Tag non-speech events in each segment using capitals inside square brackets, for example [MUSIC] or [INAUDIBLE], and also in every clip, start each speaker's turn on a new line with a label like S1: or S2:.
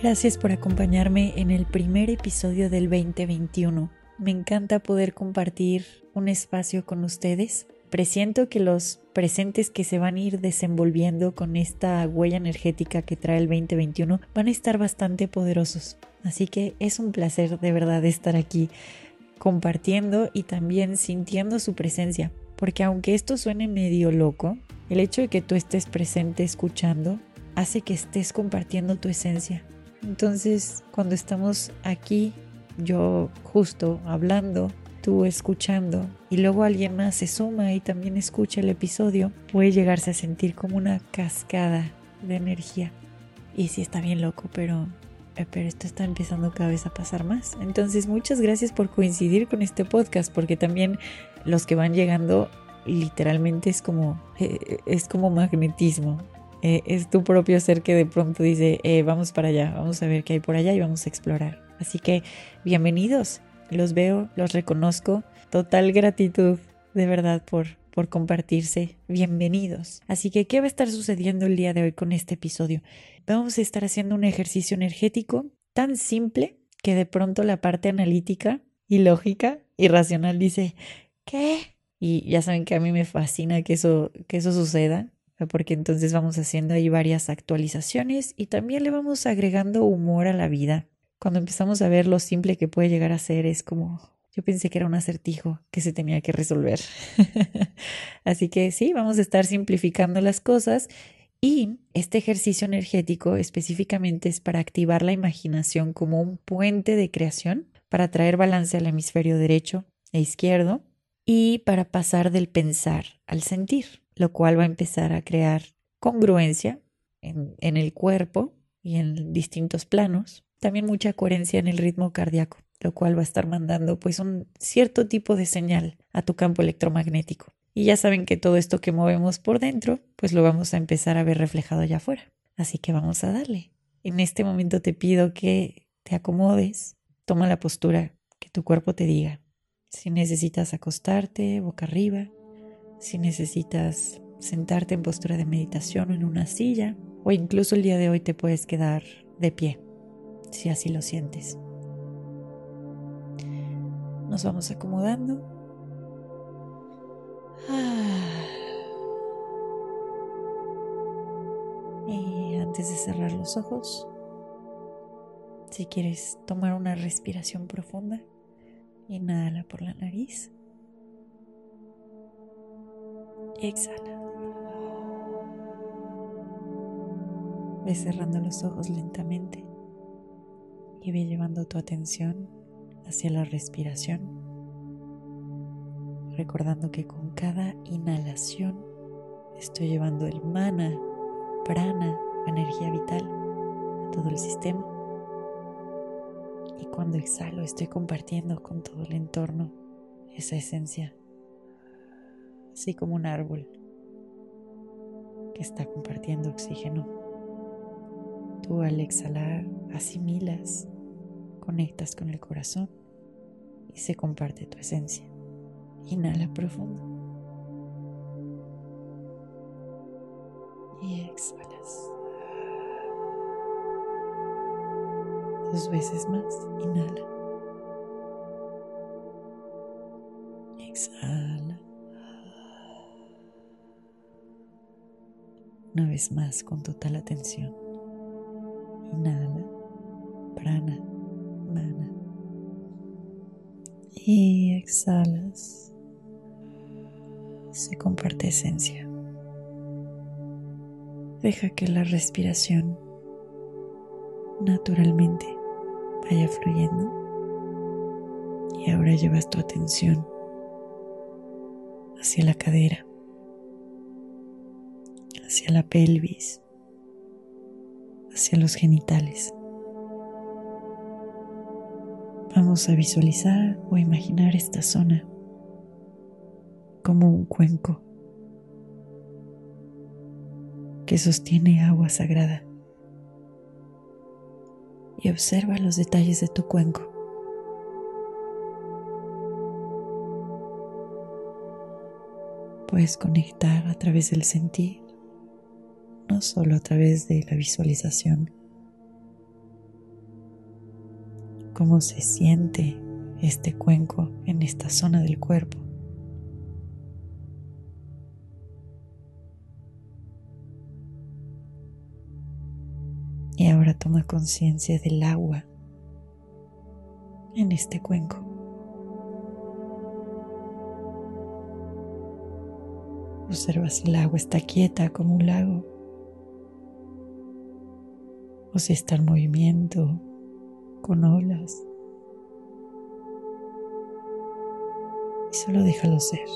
S1: Gracias por acompañarme en el primer episodio del 2021. Me encanta poder compartir un espacio con ustedes. Presiento que los presentes que se van a ir desenvolviendo con esta huella energética que trae el 2021 van a estar bastante poderosos. Así que es un placer de verdad estar aquí compartiendo y también sintiendo su presencia. Porque aunque esto suene medio loco, el hecho de que tú estés presente escuchando hace que estés compartiendo tu esencia entonces, cuando estamos aquí, yo justo hablando, tú escuchando, y luego alguien más se suma y también escucha el episodio, puede llegarse a sentir como una cascada de energía. Y sí está bien loco, pero, eh, pero esto está empezando cada vez a pasar más. Entonces, muchas gracias por coincidir con este podcast, porque también los que van llegando literalmente es como, eh, es como magnetismo. Eh, es tu propio ser que de pronto dice, eh, vamos para allá, vamos a ver qué hay por allá y vamos a explorar. Así que bienvenidos, los veo, los reconozco, total gratitud de verdad por, por compartirse, bienvenidos. Así que, ¿qué va a estar sucediendo el día de hoy con este episodio? Vamos a estar haciendo un ejercicio energético tan simple que de pronto la parte analítica y lógica y racional dice, ¿qué? Y ya saben que a mí me fascina que eso, que eso suceda porque entonces vamos haciendo ahí varias actualizaciones y también le vamos agregando humor a la vida. Cuando empezamos a ver lo simple que puede llegar a ser, es como, yo pensé que era un acertijo que se tenía que resolver. [LAUGHS] Así que sí, vamos a estar simplificando las cosas y este ejercicio energético específicamente es para activar la imaginación como un puente de creación, para traer balance al hemisferio derecho e izquierdo y para pasar del pensar al sentir lo cual va a empezar a crear congruencia en, el cuerpo y en distintos planos. También mucha coherencia en el ritmo cardíaco, lo cual va a estar mandando pues un cierto tipo de señal a tu campo electromagnético. Y ya saben que todo esto que movemos por dentro, pues lo vamos a empezar a ver reflejado allá afuera. Así que vamos a darle. En este momento te pido que te acomodes, toma la postura que tu cuerpo te diga. Si necesitas acostarte boca arriba, si necesitas sentarte en postura de meditación o en una silla, o incluso el día de hoy te puedes quedar de pie, si así lo sientes. Nos vamos acomodando. [SIGHS] Y antes de cerrar los ojos, si quieres tomar una respiración profunda, inhala por la nariz. Exhala. Ve cerrando los ojos lentamente y ve llevando tu atención hacia la respiración, recordando que con cada inhalación estoy llevando el mana, prana, energía vital a todo el sistema. Y cuando exhalo estoy compartiendo con todo el entorno esa esencia así como un árbol que está compartiendo oxígeno. Tú al exhalar asimilas, conectas con el corazón y se comparte tu esencia. Inhala profundo. Y exhalas. Dos veces más. Inhala. Exhala. Una vez más con total atención. Inhala, prana, mana. Y exhalas. Se comparte esencia. Deja que la respiración naturalmente vaya fluyendo. Y ahora llevas tu atención hacia la cadera hacia la pelvis, hacia los genitales. Vamos a visualizar o imaginar esta zona como un cuenco que sostiene agua sagrada. Y observa los detalles de tu cuenco. Puedes conectar a través del sentir, no solo a través de la visualización. cómo se siente este cuenco en esta zona del cuerpo. Y ahora toma conciencia del agua en este cuenco. Observa si el agua está quieta como un lago o si está en movimiento con olas. Y solo déjalo ser,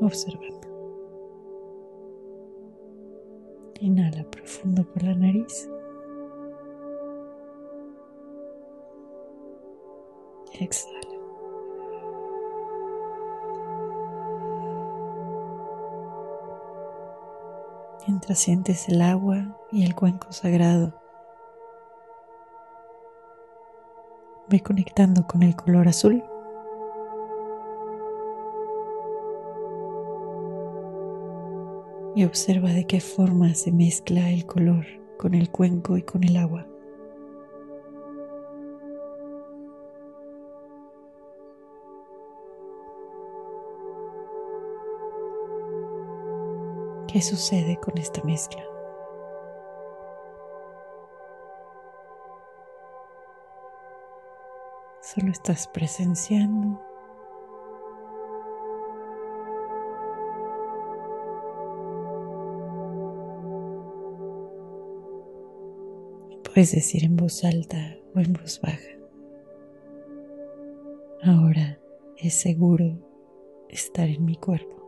S1: observando. Inhala profundo por la nariz. Exhala. Mientras sientes el agua y el cuenco sagrado Ve conectando con el color azul. Y observa de qué forma se mezcla el color con el cuenco y con el agua. ¿Qué sucede con esta mezcla? Solo estás presenciando. Puedes decir en voz alta o en voz baja. Ahora es seguro estar en mi cuerpo.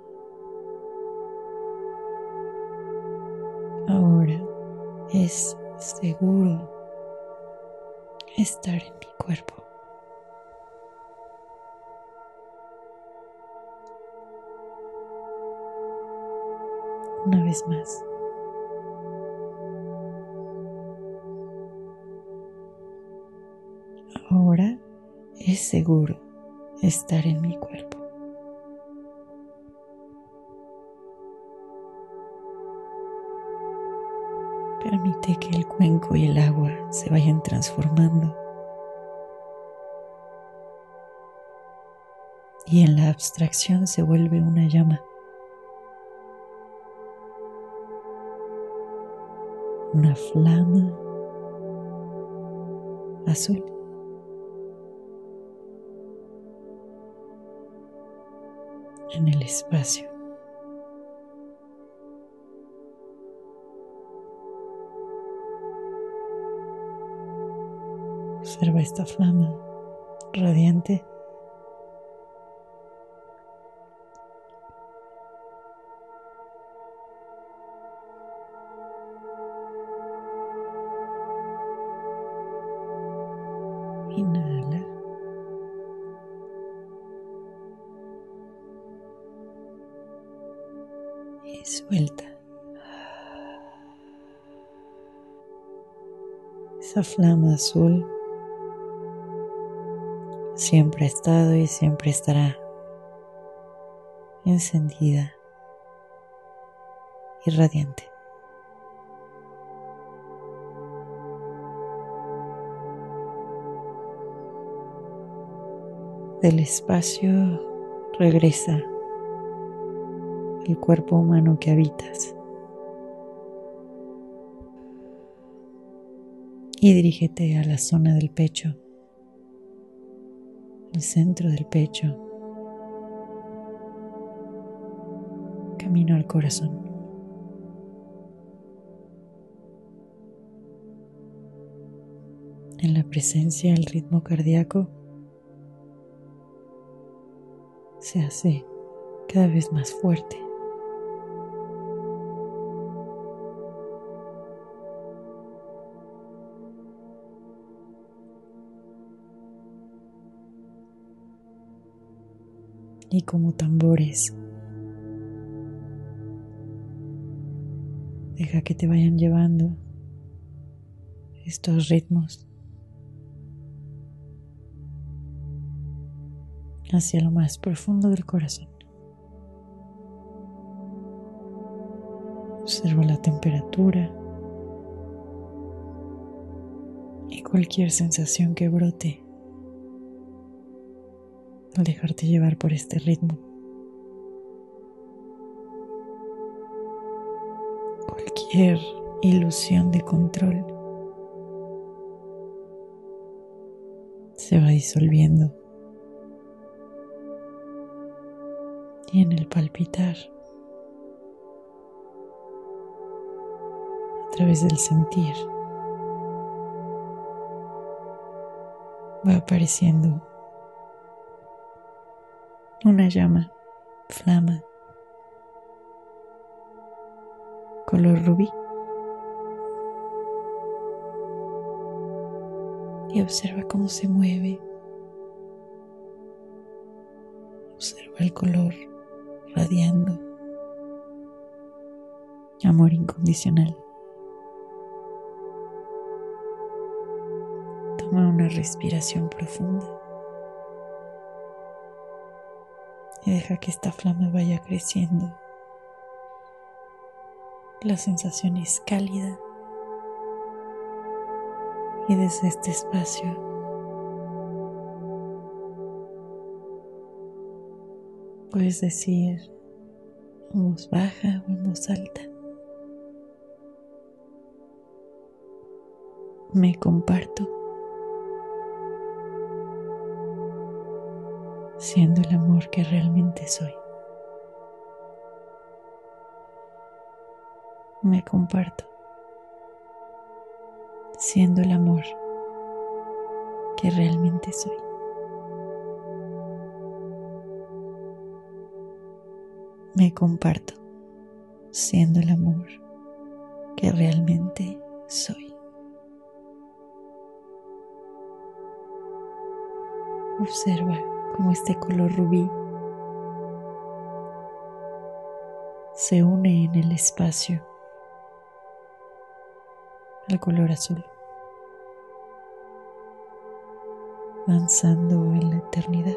S1: Ahora es seguro estar en mi cuerpo. una vez más. Ahora es seguro estar en mi cuerpo. Permite que el cuenco y el agua se vayan transformando. Y en la abstracción se vuelve una llama. una flama azul. en el espacio. Observa esta flama radiante Inhala. Y suelta. Esa flama azul siempre ha estado y siempre estará encendida y radiante. del espacio regresa el cuerpo humano que habitas. Y dirígete a la zona del pecho, el centro del pecho, camino al corazón. En la presencia del ritmo cardíaco, se hace cada vez más fuerte. Y como tambores. Deja que te vayan llevando estos ritmos hacia lo más profundo del corazón. Observa la temperatura y cualquier sensación que brote al dejarte llevar por este ritmo. Cualquier ilusión de control se va disolviendo y en el palpitar a través del sentir va apareciendo una llama, flama, color rubí. Y observa cómo se mueve. Observa el color radiando. Amor incondicional. Toma una respiración profunda. Deja que esta flama vaya creciendo. La sensación es cálida y desde este espacio puedes decir en voz baja o en voz alta. Me comparto. Siendo el amor que realmente soy. Me comparto siendo el amor que realmente soy. Me comparto siendo el amor que realmente soy. Observa como este color rubí se une en el espacio al color azul, avanzando en la eternidad.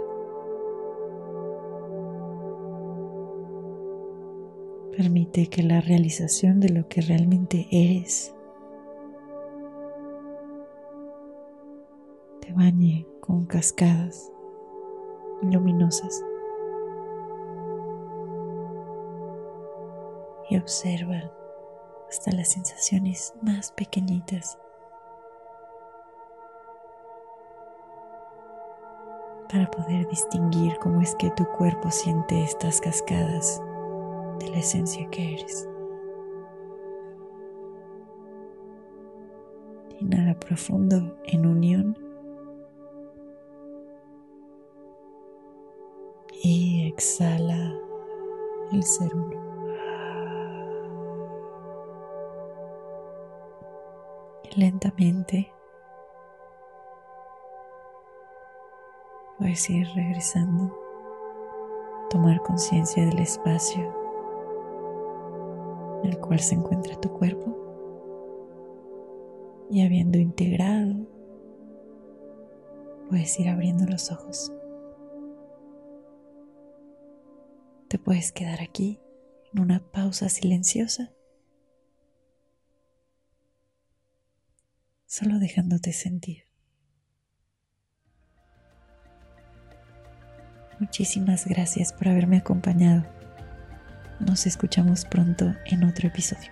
S1: Permite que la realización de lo que realmente eres te bañe con cascadas luminosas. Y observa hasta las sensaciones más pequeñitas. para poder distinguir cómo es que tu cuerpo siente estas cascadas de la esencia que eres. Inhala profundo en unión y exhala el ser uno. Lentamente puedes ir regresando, tomar conciencia del espacio en el cual se encuentra tu cuerpo y habiendo integrado, puedes ir abriendo los ojos. Te puedes quedar aquí en una pausa silenciosa, solo dejándote sentir. Muchísimas gracias por haberme acompañado. Nos escuchamos pronto en otro episodio.